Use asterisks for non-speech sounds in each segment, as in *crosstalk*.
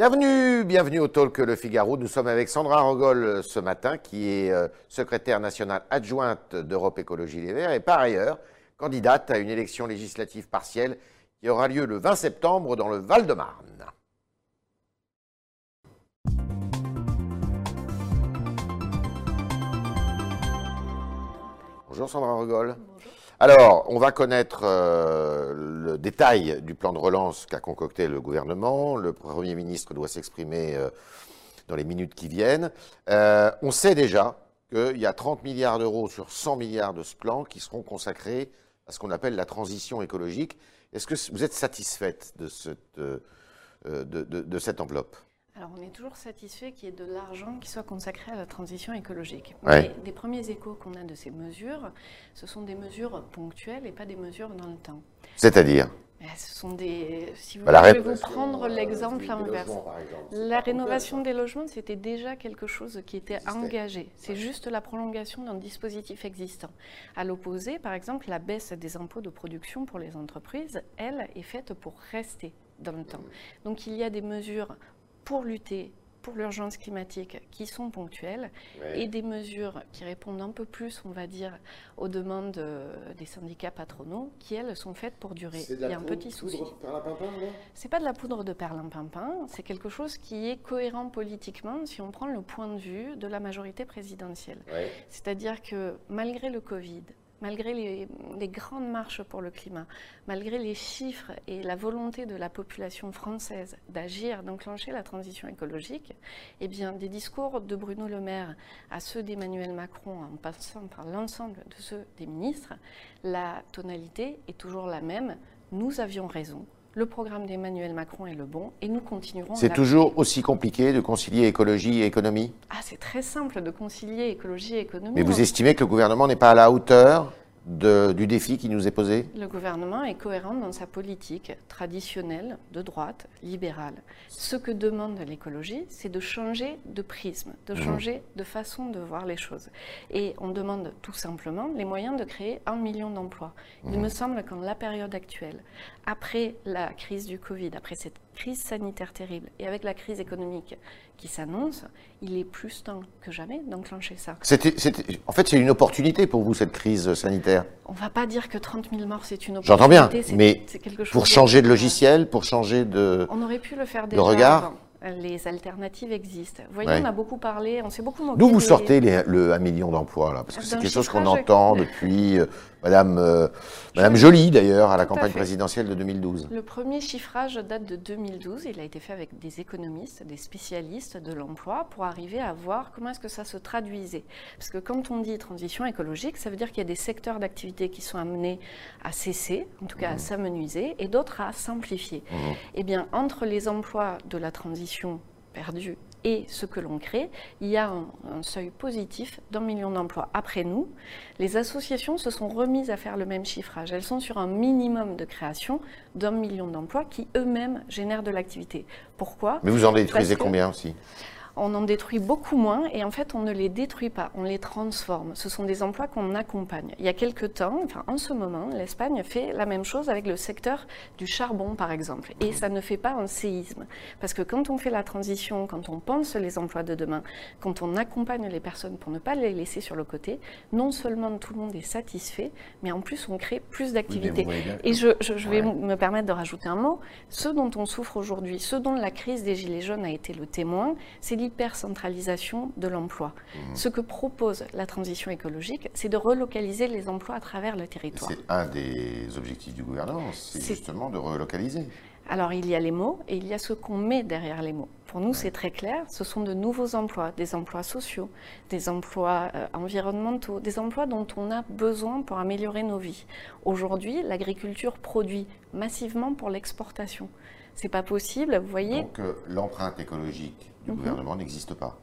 Bienvenue, bienvenue au Talk Le Figaro. Nous sommes avec Sandra Rogol euh, ce matin, qui est euh, secrétaire nationale adjointe d'Europe Écologie Les Verts et par ailleurs candidate à une élection législative partielle qui aura lieu le 20 septembre dans le Val-de-Marne. Bonjour Sandra Rogol. Alors, on va connaître euh, le détail du plan de relance qu'a concocté le gouvernement. Le Premier ministre doit s'exprimer euh, dans les minutes qui viennent. Euh, on sait déjà qu'il y a 30 milliards d'euros sur 100 milliards de ce plan qui seront consacrés à ce qu'on appelle la transition écologique. Est-ce que vous êtes satisfaite de cette, de cette enveloppe? Alors, on est toujours satisfait qu'il y ait de l'argent qui soit consacré à la transition écologique. Mais des premiers échos qu'on a de ces mesures, ce sont des mesures ponctuelles et pas des mesures dans le temps. C'est-à-dire eh, ce sont des. Si vous bah, vous prendre l'exemple inverse. La rénovation des logements, c'était déjà quelque chose qui était engagé. C'est juste la prolongation d'un dispositif existant. À l'opposé, par exemple, la baisse des impôts de production pour les entreprises, elle, est faite pour rester dans le temps. Donc il y a des mesures pour lutter pour l'urgence climatique qui sont ponctuelles et des mesures qui répondent un peu plus, on va dire, aux demandes euh, des syndicats patronaux qui, elles, sont faites pour durer. Il y a un petit souci. C'est pas de la poudre de perlimpinpin, c'est quelque chose qui est cohérent politiquement si on prend le point de vue de la majorité présidentielle. C'est-à-dire que malgré le Covid, malgré les, grandes marches pour le climat, malgré les chiffres et la volonté de la population française d'agir, d'enclencher la transition écologique, eh bien, des discours de Bruno Le Maire à ceux d'Emmanuel Macron, en passant par l'ensemble de ceux des ministres, la tonalité est toujours la même. Nous avions raison, le programme d'Emmanuel Macron est le bon et nous continuerons. C'est toujours aussi compliqué de concilier écologie et économie? Ah, c'est très simple de concilier écologie et économie. Mais vous estimez que le gouvernement n'est pas à la hauteur du défi qui nous est posé? Le gouvernement est cohérent dans sa politique traditionnelle de droite, libérale. Ce que demande l'écologie, c'est de changer de prisme, de mmh. changer de façon de voir les choses. Et on demande tout simplement les moyens de créer un million d'emplois. Il mmh. me semble qu'en la période actuelle, après la crise du Covid, après cette crise sanitaire terrible et avec la crise économique qui s'annonce, il est plus temps que jamais d'enclencher ça. en fait, c'est une opportunité pour vous, cette crise sanitaire On ne va pas dire que 30 000 morts, c'est une opportunité. J'entends bien, mais pour changer de logiciel, pour changer de, on aurait pu le faire déjà de regard les alternatives existent. Vous voyez, on a beaucoup parlé, on s'est beaucoup moqué. D'où vous sortez le 1 million d'emplois, là Parce que c'est quelque chose qu'on entend *laughs* depuis euh, Madame, euh, Madame Joly, d'ailleurs, à la campagne présidentielle de 2012. Le premier chiffrage date de 2012. Il a été fait avec des économistes, des spécialistes de l'emploi pour arriver à voir comment est-ce que ça se traduisait. Parce que quand on dit transition écologique, ça veut dire qu'il y a des secteurs d'activité qui sont amenés à cesser, en tout cas à mmh. s'amenuiser, et d'autres à simplifier. Mmh. Eh bien, entre les emplois de la transition perdue et ce que l'on crée, il y a un, seuil positif d'un million d'emplois. Après nous, les associations se sont remises à faire le même chiffrage. Elles sont sur un minimum de création d'un million d'emplois qui eux-mêmes génèrent de l'activité. Pourquoi? Mais vous en détruisez combien aussi? On en détruit beaucoup moins et en fait on ne les détruit pas, on les transforme. Ce sont des emplois qu'on accompagne. Il y a quelques temps, enfin en ce moment, l'Espagne fait la même chose avec le secteur du charbon par exemple. Et ça ne fait pas un séisme. Parce que quand on fait la transition, quand on pense les emplois de demain, quand on accompagne les personnes pour ne pas les laisser sur le côté, non seulement tout le monde est satisfait, mais en plus on crée plus d'activités. et je, vais me permettre de rajouter un mot. Ce dont on souffre aujourd'hui, ce dont la crise des Gilets jaunes a été le témoin, c'est l'hypercentralisation de l'emploi. Mmh. Ce que propose la transition écologique, c'est de relocaliser les emplois à travers le territoire. C'est un des objectifs du gouvernement, c'est justement de relocaliser. Alors il y a les mots et il y a ce qu'on met derrière les mots. Pour nous, c'est très clair, ce sont de nouveaux emplois, des emplois sociaux, des emplois euh, environnementaux, des emplois dont on a besoin pour améliorer nos vies. Aujourd'hui, l'agriculture produit massivement pour l'exportation. C'est pas possible, vous voyez. Donc euh, l'empreinte écologique du mhm. gouvernement n'existe pas.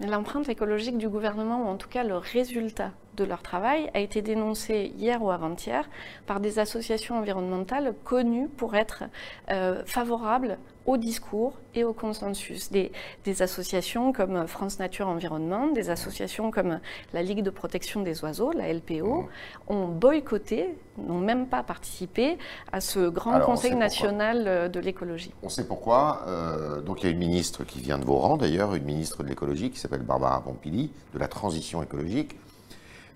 L'empreinte écologique du gouvernement, ou en tout cas le résultat de leur travail a été dénoncé hier ou avant-hier par des associations environnementales connues pour être euh, favorables au discours et au consensus. Des, associations comme France Nature Environnement, des associations comme la Ligue de protection des oiseaux, la LPO, mmh. ont boycotté, n'ont même pas participé à ce grand Conseil national euh, de l'écologie. On sait pourquoi. Euh, donc il y a une ministre qui vient de vos rangs d'ailleurs, une ministre de l'écologie qui s'appelle Barbara Pompili, de la transition écologique.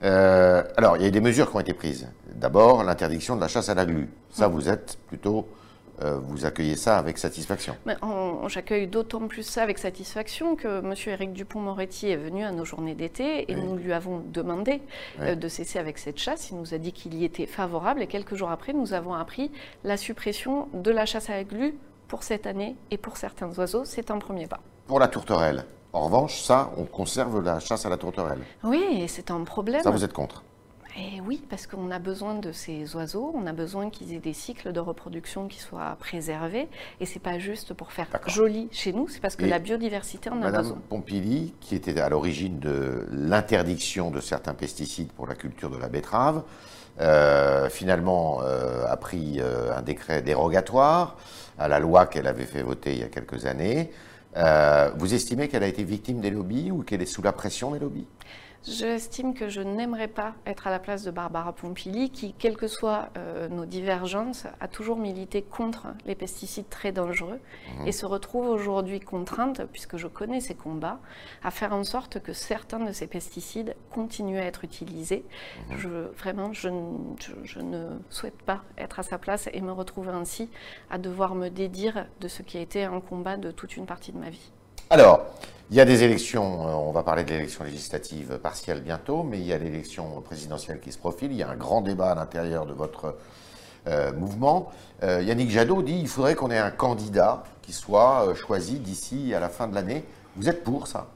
Euh, alors, il y a des mesures qui ont été prises. D'abord, l'interdiction de la chasse à la glu. Ça, vous êtes plutôt euh, vous accueillez ça avec satisfaction J'accueille d'autant plus ça avec satisfaction que M. Éric Dupont-Moretti est venu à nos journées d'été et nous lui avons demandé euh, de cesser avec cette chasse. Il nous a dit qu'il y était favorable et quelques jours après, nous avons appris la suppression de la chasse à la glu pour cette année et pour certains oiseaux. C'est un premier pas. Pour la tourterelle, en revanche, ça, on conserve la chasse à la tourterelle. Oui, c'est un problème. Ça, vous êtes contre et oui, parce qu'on a besoin de ces oiseaux, on a besoin qu'ils aient des cycles de reproduction qui soient préservés, et c'est pas juste pour faire joli chez nous, c'est parce que la biodiversité en a Madame besoin. Pompili, qui était à l'origine de l'interdiction de certains pesticides pour la culture de la betterave, euh, finalement euh, a pris euh, un décret dérogatoire à la loi qu'elle avait fait voter il y a quelques années. Vous estimez qu'elle a été victime des lobbies ou qu'elle est sous la pression des lobbies? J'estime que je n'aimerais pas être à la place de Barbara Pompili, qui, quelles que soient euh, nos divergences, a toujours milité contre les pesticides très dangereux mhm. et se retrouve aujourd'hui contrainte, puisque je connais ces combats, à faire en sorte que certains de ces pesticides continuent à être utilisés. Mhm. Je, vraiment, je, je, ne souhaite pas être à sa place et me retrouver ainsi à devoir me dédire de ce qui a été un combat de toute une partie de ma vie. Alors, il y a des élections, euh, on va parler de l'élection législative partielle bientôt, mais il y a l'élection présidentielle qui se profile. Il y a un grand débat à l'intérieur de votre euh, mouvement. Euh, Yannick Jadot dit qu'il faudrait qu'on ait un candidat qui soit choisi d'ici à la fin de l'année. Vous êtes pour ça?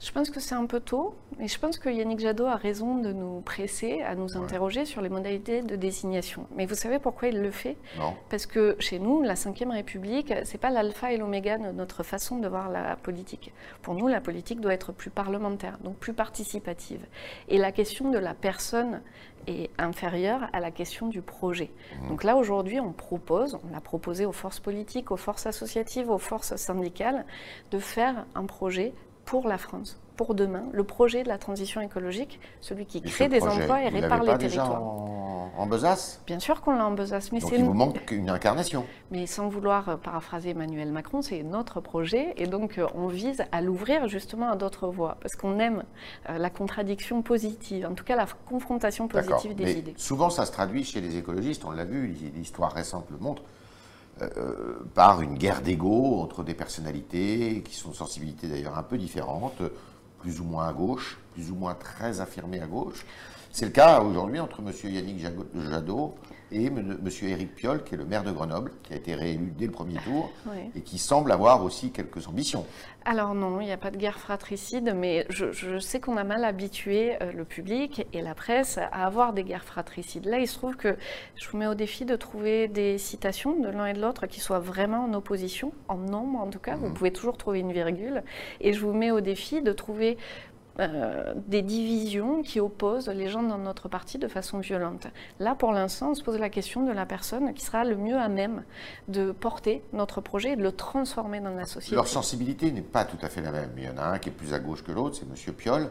Je pense que c'est un peu tôt, et je pense que Yannick Jadot a raison de nous presser à nous interroger sur les modalités de désignation. Mais vous savez pourquoi il le fait? Non. Parce que chez nous, la Ve République, c'est pas l'alpha et l'oméga de notre façon de voir la politique. Pour nous, la politique doit être plus parlementaire, donc plus participative. Et la question de la personne est inférieure à la question du projet. Mmh. Donc là, aujourd'hui, on propose, on l'a proposé aux forces politiques, aux forces associatives, aux forces syndicales, de faire un projet pour la France, pour demain, le projet de la transition écologique, celui qui crée des emplois et répare les territoires. en, en Besace Bien sûr qu'on l'a en Besace, mais c'est il manque une incarnation. Mais sans vouloir euh, paraphraser Emmanuel Macron, c'est notre projet et donc euh, on vise à l'ouvrir justement à d'autres voies parce qu'on aime euh, la contradiction positive, en tout cas la confrontation positive des idées. Souvent, ça se traduit chez les écologistes. On l'a vu, l'histoire récente le montre euh, par une guerre d'ego entre des personnalités qui sont de sensibilités d'ailleurs un peu différentes, plus ou moins à gauche, plus ou moins très affirmées à gauche. C'est le cas aujourd'hui entre M. Yannick Jadot et M. Éric Piolle, qui est le maire de Grenoble, qui a été réélu dès le premier tour et qui semble avoir aussi quelques ambitions. Alors non, il n'y a pas de guerre fratricide, mais je, sais qu'on a mal habitué euh, le public et la presse à avoir des guerres fratricides. Là, il se trouve que je vous mets au défi de trouver des citations de l'un et de l'autre qui soient vraiment en opposition, en nombre en tout cas. Vous mmh. pouvez toujours trouver une virgule. Et je vous mets au défi de trouver euh, des divisions qui opposent les gens dans notre parti de façon violente. Là, pour l'instant, on se pose la question de la personne qui sera le mieux à même de porter notre projet et de le transformer dans la société. Leur sensibilité n'est pas tout à fait la même. Il y en a un qui est plus à gauche que l'autre, c'est M. Piolle.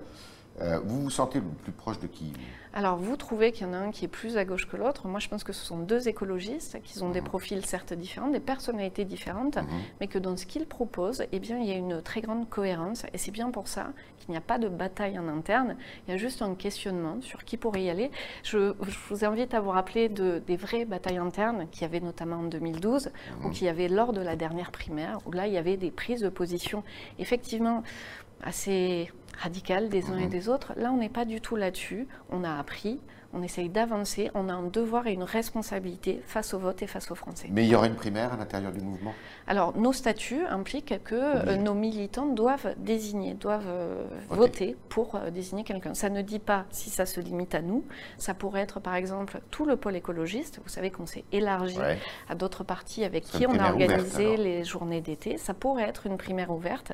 Euh, vous vous sentez le plus proche de qui Alors, vous trouvez qu'il y en a un qui est plus à gauche que l'autre. Moi, je pense que ce sont deux écologistes qui ont des mhm. profils certes différents, des personnalités différentes, mhm. mais que dans ce qu'ils proposent, eh bien, il y a une très grande cohérence. Et c'est bien pour ça qu'il n'y a pas de bataille en interne. Il y a juste un questionnement sur qui pourrait y aller. Je, vous invite à vous rappeler de, des vraies batailles internes qu'il y avait notamment en 2012, mhm. ou qu'il y avait lors de la dernière primaire, où là, il y avait des prises de position effectivement assez radicales des uns et mhm. des autres. Là, on n'est pas du tout là-dessus. On a appris, On essaye d'avancer. On a un devoir et une responsabilité face au vote et face aux Français. Mais il y aura une primaire à l'intérieur du mouvement? Alors, nos statuts impliquent que euh, nos militants doivent désigner, doivent euh, voter pour euh, désigner quelqu'un. Ça ne dit pas si ça se limite à nous. Ça pourrait être, par exemple, tout le pôle écologiste. Vous savez qu'on s'est élargi à d'autres partis avec qui on a organisé les journées d'été. Ça pourrait être une primaire ouverte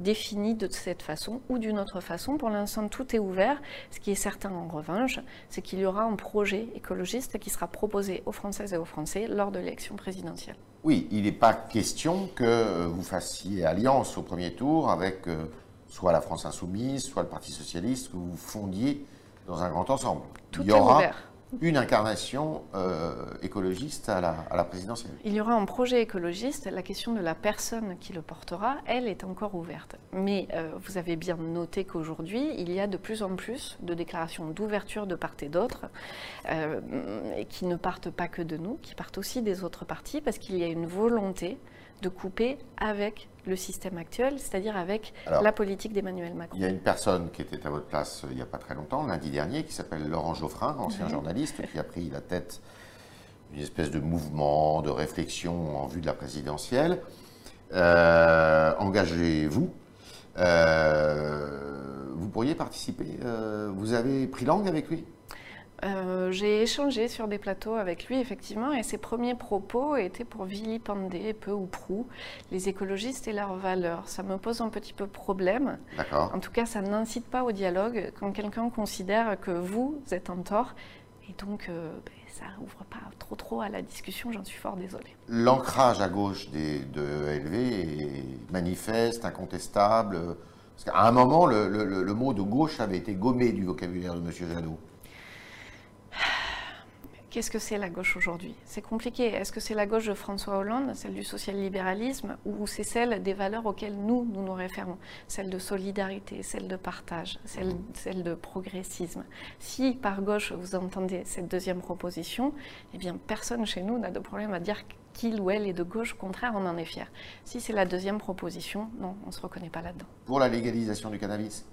définie de cette façon ou d'une autre façon. Pour l'instant, tout est ouvert. Ce qui est certain, en revanche, c'est qu'il y aura un projet écologiste qui sera proposé aux Françaises et aux Français lors de l'élection présidentielle. Oui, il n'est pas question que vous fassiez alliance au premier tour avec euh, soit la France Insoumise, soit le Parti Socialiste, que vous fondiez dans un grand ensemble. Tout il y aura ouvert une incarnation euh, écologiste à la, présidentielle. Il y aura un projet écologiste. La question de la personne qui le portera, elle, est encore ouverte. Mais euh, vous avez bien noté qu'aujourd'hui, il y a de plus en plus de déclarations d'ouverture de part et d'autre, euh, qui ne partent pas que de nous, qui partent aussi des autres partis, parce qu'il y a une volonté de couper avec le système actuel, c'est-à-dire avec la politique d'Emmanuel Macron. Il y a une personne qui était à votre place euh, il n'y a pas très longtemps, lundi dernier, qui s'appelle Laurent Geoffrin, ancien journaliste, qui a pris la tête d'une espèce de mouvement, de réflexion en vue de la présidentielle. Euh, engagez-vous. Euh, vous pourriez participer. vous avez pris langue avec lui? Euh, j'ai échangé sur des plateaux avec lui, effectivement, et ses premiers propos étaient pour vilipender, peu ou prou, les écologistes et leurs valeurs. Ça me pose un petit peu problème. En tout cas, ça n'incite pas au dialogue quand quelqu'un considère que vous êtes en tort. Et donc, euh, ben, ça ouvre pas trop trop à la discussion, j'en suis fort désolée. L'ancrage à gauche des, de ELV est manifeste, incontestable. Parce qu'à un moment, le, le, mot de gauche avait été gommé du vocabulaire de M. Jadot. Qu'est-ce que c'est la gauche aujourd'hui? C'est compliqué. Est-ce que c'est la gauche de François Hollande, celle du social-libéralisme, ou c'est celle des valeurs auxquelles nous, nous nous référons? Celle de solidarité, celle de partage, celle, celle de progressisme. Si par gauche vous entendez cette deuxième proposition, eh bien personne chez nous n'a de problème à dire qu'il ou elle est de gauche. Au contraire, on en est fier. Si c'est la deuxième proposition, non, on ne se reconnaît pas là-dedans. Pour la légalisation du cannabis?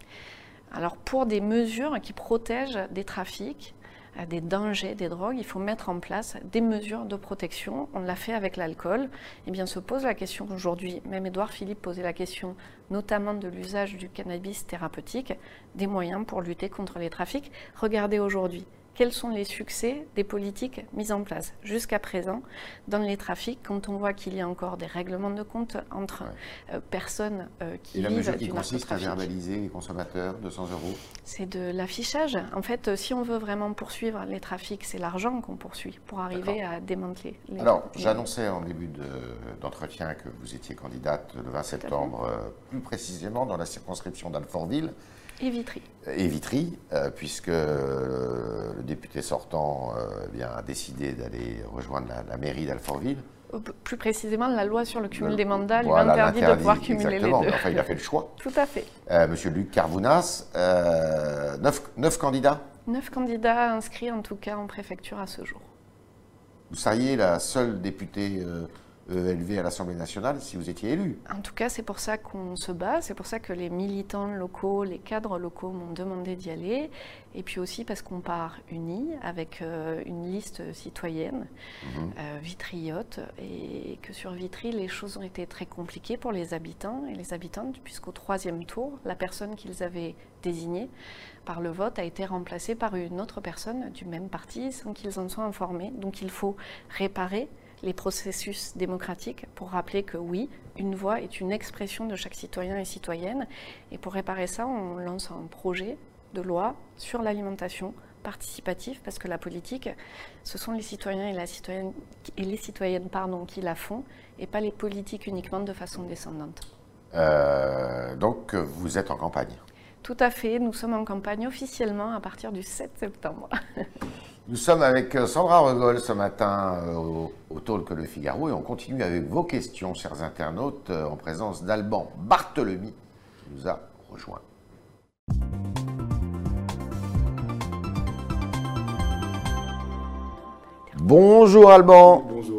Alors pour des mesures qui protègent des trafics, des dangers des drogues, il faut mettre en place des mesures de protection. On l'a fait avec l'alcool. Eh bien, se pose la question aujourd'hui, même Édouard Philippe posait la question notamment de l'usage du cannabis thérapeutique, des moyens pour lutter contre les trafics. Regardez aujourd'hui, quels sont les succès des politiques mises en place jusqu'à présent dans les trafics quand on voit qu'il y a encore des règlements de compte entre euh, personnes euh, qui Et la mesure qui consiste à verbaliser les consommateurs 200 euros? C'est de l'affichage. En fait, si on veut vraiment poursuivre les trafics, c'est l'argent qu'on poursuit pour arriver à démanteler les. Alors, j'annonçais en début d'entretien que vous étiez candidate le 20 septembre, euh, plus précisément dans la circonscription d'Alfortville. Et Vitry. Et Vitry, euh, puisque euh, le député sortant euh, a décidé d'aller rejoindre la, mairie d'Alfortville. Plus précisément, la loi sur le cumul des mandats lui interdit de pouvoir cumuler les deux. Enfin, il a fait le choix. *laughs* Tout à fait. Monsieur Luc Carvounas, neuf, neuf candidats Neuf candidats inscrits en tout cas en préfecture à ce jour. Vous seriez la seule députée euh, élevé à l'Assemblée nationale si vous étiez élu. En tout cas, c'est pour ça qu'on se bat, c'est pour ça que les militants locaux, les cadres locaux m'ont demandé d'y aller, et puis aussi parce qu'on part unis avec euh, une liste citoyenne, euh, vitriote, et que sur Vitry, les choses ont été très compliquées pour les habitants et les habitantes, puisqu'au troisième tour, la personne qu'ils avaient désignée par le vote a été remplacée par une autre personne du même parti sans qu'ils en soient informés. Donc il faut réparer les processus démocratiques pour rappeler que oui, une voix est une expression de chaque citoyen et citoyenne. Et pour réparer ça, on lance un projet de loi sur l'alimentation participative, parce que la politique, ce sont les citoyens et, la citoyenne, et les citoyennes pardon, qui la font, et pas les politiques uniquement de façon descendante. Euh, donc vous êtes en campagne? Tout à fait, nous sommes en campagne officiellement à partir du 7 septembre. *laughs* Nous sommes avec euh, Sandra Regol ce matin euh, au, au Talk Le Figaro et on continue avec vos questions, chers internautes, euh, en présence d'Alban Barthelemy qui nous a rejoint. Bonjour Alban. Bonjour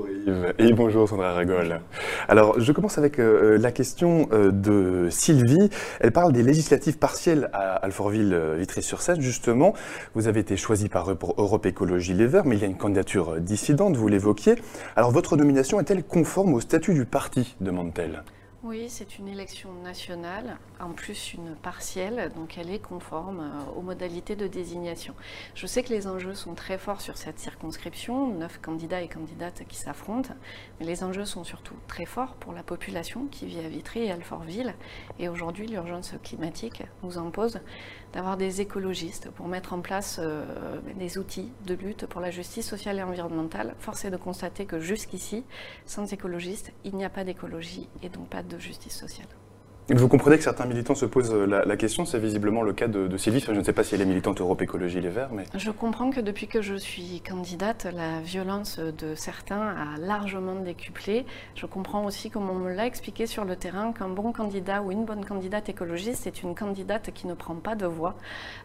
Et bonjour Sandra Ragol. Alors je commence avec euh, la question euh, de Sylvie. Elle parle des législatives partielles à Alfortville-Vitry-sur-Seine. Justement, vous avez été choisi par eux pour Europe Écologie Les Verts, mais il y a une candidature dissidente, vous l'évoquiez. Alors votre nomination est-elle conforme au statut du parti, demande-t-elle oui, c'est une élection nationale, en plus une partielle, donc elle est conforme euh, aux modalités de désignation. Je sais que les enjeux sont très forts sur cette circonscription, neuf candidats et candidates qui s'affrontent, mais les enjeux sont surtout très forts pour la population qui vit à Vitry et Alfortville. Et aujourd'hui, l'urgence climatique nous impose d'avoir des écologistes pour mettre en place euh, des outils de lutte pour la justice sociale et environnementale. Force est de constater que jusqu'ici, sans écologistes, il n'y a pas d'écologie et donc pas de justice sociale. Vous comprenez que certains militants se posent euh, la, question, c'est visiblement le cas de, Sylvie. je ne sais pas si elle est militante Europe Écologie Les Verts, mais... Je comprends que depuis que je suis candidate, la violence de certains a largement décuplé. Je comprends aussi, comme on me l'a expliqué sur le terrain, qu'un bon candidat ou une bonne candidate écologiste, c'est une candidate qui ne prend pas de voix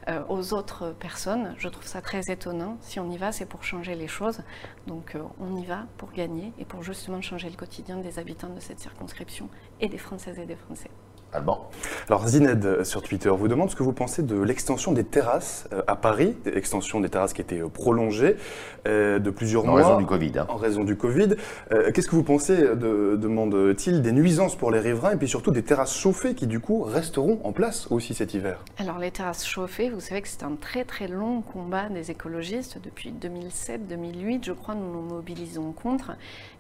euh, aux autres personnes. Je trouve ça très étonnant. Si on y va, c'est pour changer les choses. Donc euh, on y va pour gagner et pour justement changer le quotidien des habitants de cette circonscription et des Françaises et des Français. Alors Zined euh, sur Twitter vous demande ce que vous pensez de l'extension des terrasses euh, à Paris, extension des terrasses qui étaient euh, prolongées de plusieurs mois. En raison du Covid. Hein. En raison du Covid. Qu'est-ce que vous pensez, de, demande-t-il, des nuisances pour les riverains et puis surtout des terrasses chauffées qui du coup resteront en place aussi cet hiver? Alors les terrasses chauffées, vous savez que c'est un très très long combat des écologistes. Depuis 2007-2008, je crois, nous nous mobilisons contre.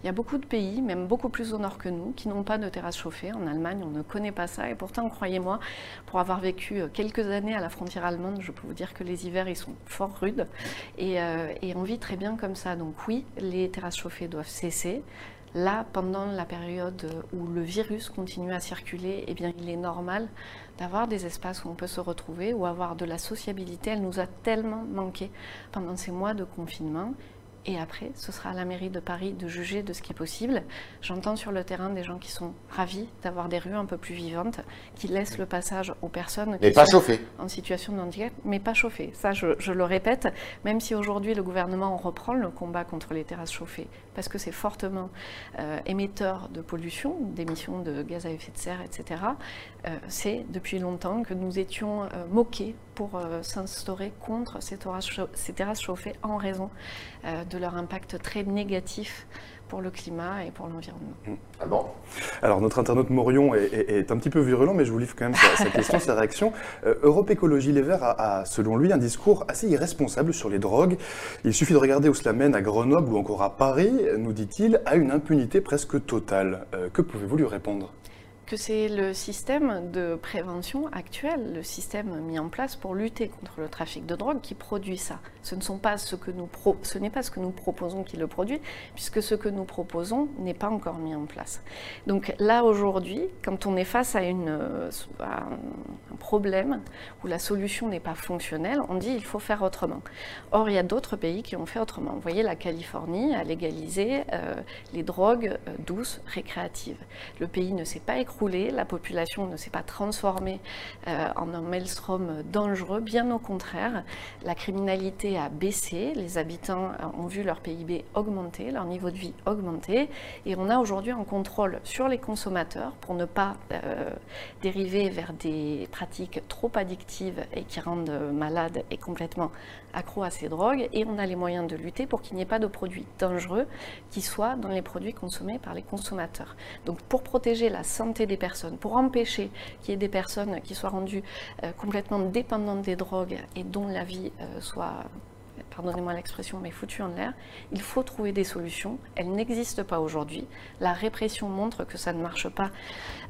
Il y a beaucoup de pays, même beaucoup plus au nord que nous, qui n'ont pas de terrasses chauffées. En Allemagne, on ne connaît pas ça et pourtant, croyez-moi, pour avoir vécu euh, quelques années à la frontière allemande, je peux vous dire que les hivers, ils sont fort rudes. Et, euh, on vit très bien comme ça. Donc oui, les terrasses chauffées doivent cesser. Là, pendant la période où le virus continue à circuler, eh bien, il est normal d'avoir des espaces où on peut se retrouver ou avoir de la sociabilité. Elle nous a tellement manqué pendant ces mois de confinement. Et après, ce sera à la mairie de Paris de juger de ce qui est possible. J'entends sur le terrain des gens qui sont ravis d'avoir des rues un peu plus vivantes, qui laissent le passage aux personnes qui pas sont chauffées. en situation de handicap, mais pas chauffées. Ça, je, le répète, même si aujourd'hui le gouvernement reprend le combat contre les terrasses chauffées, parce que c'est fortement euh, émetteur de pollution, d'émissions de gaz à effet de serre, etc. Euh, c'est depuis longtemps que nous étions euh, moqués pour s'instaurer contre ces terrasses, chauffées en raison de leur impact très négatif pour le climat et pour l'environnement. Mmh. Ah Alors notre internaute Morion est, un petit peu virulent, mais je vous livre quand même sa, question, sa réaction. Europe Écologie Les Verts a, selon lui, un discours assez irresponsable sur les drogues. Il suffit de regarder où cela mène à Grenoble ou encore à Paris, nous dit-il, à une impunité presque totale. que pouvez-vous lui répondre? Que c'est le système de prévention actuel, le système mis en place pour lutter contre le trafic de drogue qui produit ça. Ce, ne sont pas ce, que nous n'est pas ce que nous proposons qui le produit, puisque ce que nous proposons n'est pas encore mis en place. Donc là, aujourd'hui, quand on est face à, une, un problème où la solution n'est pas fonctionnelle, on dit il faut faire autrement. Or, il y a d'autres pays qui ont fait autrement. Vous voyez, la Californie a légalisé euh, les drogues euh, douces, récréatives. Le pays ne s'est pas écroulé la population ne s'est pas transformée euh, en un maelstrom dangereux, bien au contraire, la criminalité a baissé, les habitants ont vu leur PIB augmenter, leur niveau de vie augmenter, et on a aujourd'hui un contrôle sur les consommateurs pour ne pas euh, dériver vers des pratiques trop addictives et qui rendent malades et complètement accro à ces drogues, et on a les moyens de lutter pour qu'il n'y ait pas de produits dangereux qui soient dans les produits consommés par les consommateurs. Donc pour protéger la santé des personnes, pour empêcher qu'il y ait des personnes qui soient rendues euh, complètement dépendantes des drogues et dont la vie euh, soit pardonnez-moi l'expression, mais foutue en l'air. Il faut trouver des solutions. Elles n'existent pas aujourd'hui. La répression montre que ça ne marche pas.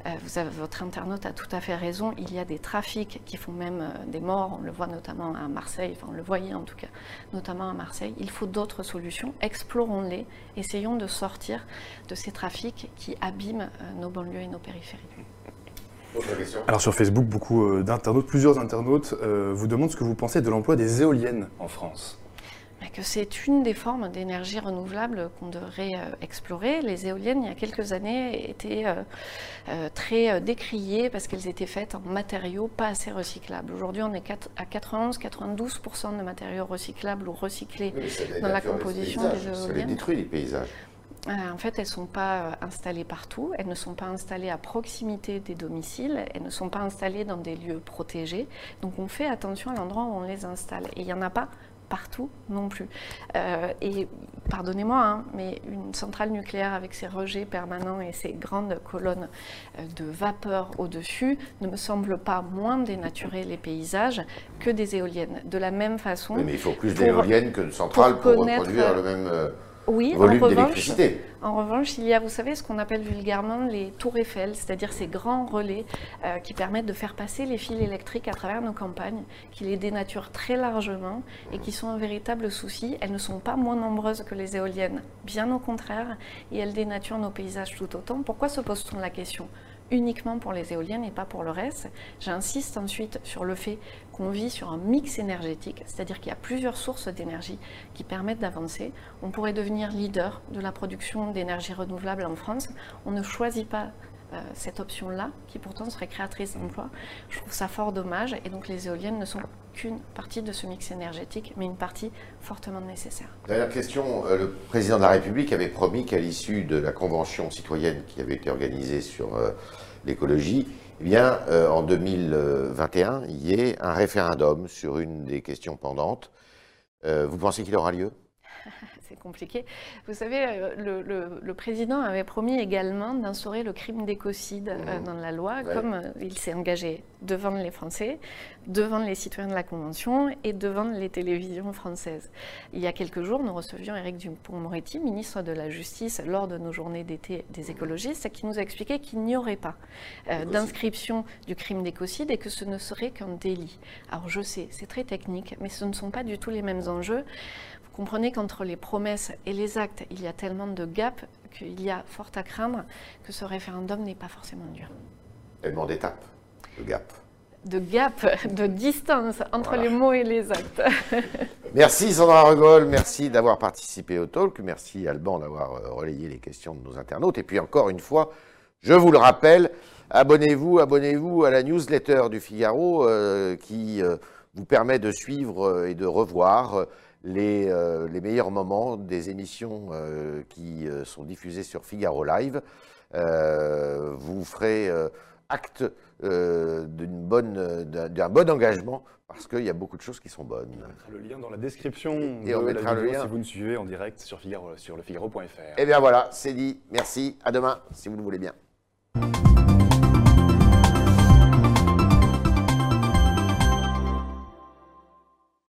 Euh, vous avez, votre internaute a tout à fait raison. Il y a des trafics qui font même des morts. On le voit notamment à Marseille. Enfin, on le voyait en tout cas, notamment à Marseille. Il faut d'autres solutions. Explorons-les. Essayons de sortir de ces trafics qui abîment nos banlieues et nos périphéries. Alors sur Facebook, beaucoup euh, d'internautes, plusieurs internautes euh, vous demandent ce que vous pensez de l'emploi des éoliennes en France. Que c'est une des formes d'énergie renouvelable qu'on devrait euh, explorer. Les éoliennes, il y a quelques années, étaient très décriées parce qu'elles étaient faites en matériaux pas assez recyclables. Aujourd'hui, on est à 91-92% de matériaux recyclables ou recyclés dans la composition des éoliennes. Ça les détruit les paysages. en fait, elles ne sont pas installées partout, elles ne sont pas installées à proximité des domiciles, elles ne sont pas installées dans des lieux protégés. Donc on fait attention à l'endroit où on les installe. Et il n'y en a pas partout non plus. Euh, et pardonnez-moi, hein, mais une centrale nucléaire avec ses rejets permanents et ses grandes colonnes euh, de vapeur au-dessus ne me semble pas moins dénaturer les paysages que des éoliennes. De la même façon. mais il faut plus d'éoliennes que de centrales pour, reproduire le même. Oui, en revanche, en revanche, il y a, vous savez, ce qu'on appelle vulgairement les tours Eiffel, c'est-à-dire ces grands relais euh, qui permettent de faire passer les fils électriques à travers nos campagnes, qui les dénaturent très largement et qui sont un véritable souci. Elles ne sont pas moins nombreuses que les éoliennes, bien au contraire, et elles dénaturent nos paysages tout autant. Pourquoi se pose-t-on la question? Uniquement pour les éoliennes et pas pour le reste. J'insiste ensuite sur le fait qu'on vit sur un mix énergétique, c'est-à-dire qu'il y a plusieurs sources d'énergie qui permettent d'avancer. On pourrait devenir leader de la production d'énergie renouvelable en France. On ne choisit pas cette option-là, qui pourtant serait créatrice d'emplois. Je trouve ça fort dommage. Et donc les éoliennes ne sont qu'une partie de ce mix énergétique, mais une partie fortement nécessaire. Dernière question. Euh, le président de la République avait promis qu'à l'issue de la convention citoyenne qui avait été organisée sur euh, l'écologie, eh bien, en 2021, il y ait un référendum sur une des questions pendantes. vous pensez qu'il aura lieu? *laughs* c'est compliqué. Vous savez, euh, le, président avait promis également d'instaurer le crime d'écocide euh, mmh. dans la loi, comme euh, il s'est engagé devant les Français, devant les citoyens de la Convention et devant les télévisions françaises. Il y a quelques jours, nous recevions Éric Dupont-Moretti, ministre de la Justice, lors de nos journées d'été des écologistes, qui nous a expliqué qu'il n'y aurait pas d'inscription du crime d'écocide et que ce ne serait qu'un délit. Alors je sais, c'est très technique, mais ce ne sont pas du tout les mêmes enjeux comprenez qu'entre les promesses et les actes, il y a tellement de gap qu'il y a fort à craindre que ce référendum n'est pas forcément dur. Tellement d'étapes, de gap. De gap, de distance entre les mots et les actes. *laughs* merci Sandra Regol, merci d'avoir participé au talk, merci Alban d'avoir euh, relayé les questions de nos internautes. Et puis encore une fois, je vous le rappelle, abonnez-vous, abonnez-vous à la newsletter du Figaro euh, qui euh, vous permet de suivre et de revoir les, euh, les, meilleurs moments des émissions euh, qui euh, sont diffusées sur Figaro Live. vous ferez acte d'un bon engagement parce qu'il y a beaucoup de choses qui sont bonnes. On mettra le lien dans la description et on mettra le lien si vous nous suivez en direct sur, Figaro, sur lefigaro.fr. Et eh bien voilà, c'est dit. Merci. À demain, si vous le voulez bien.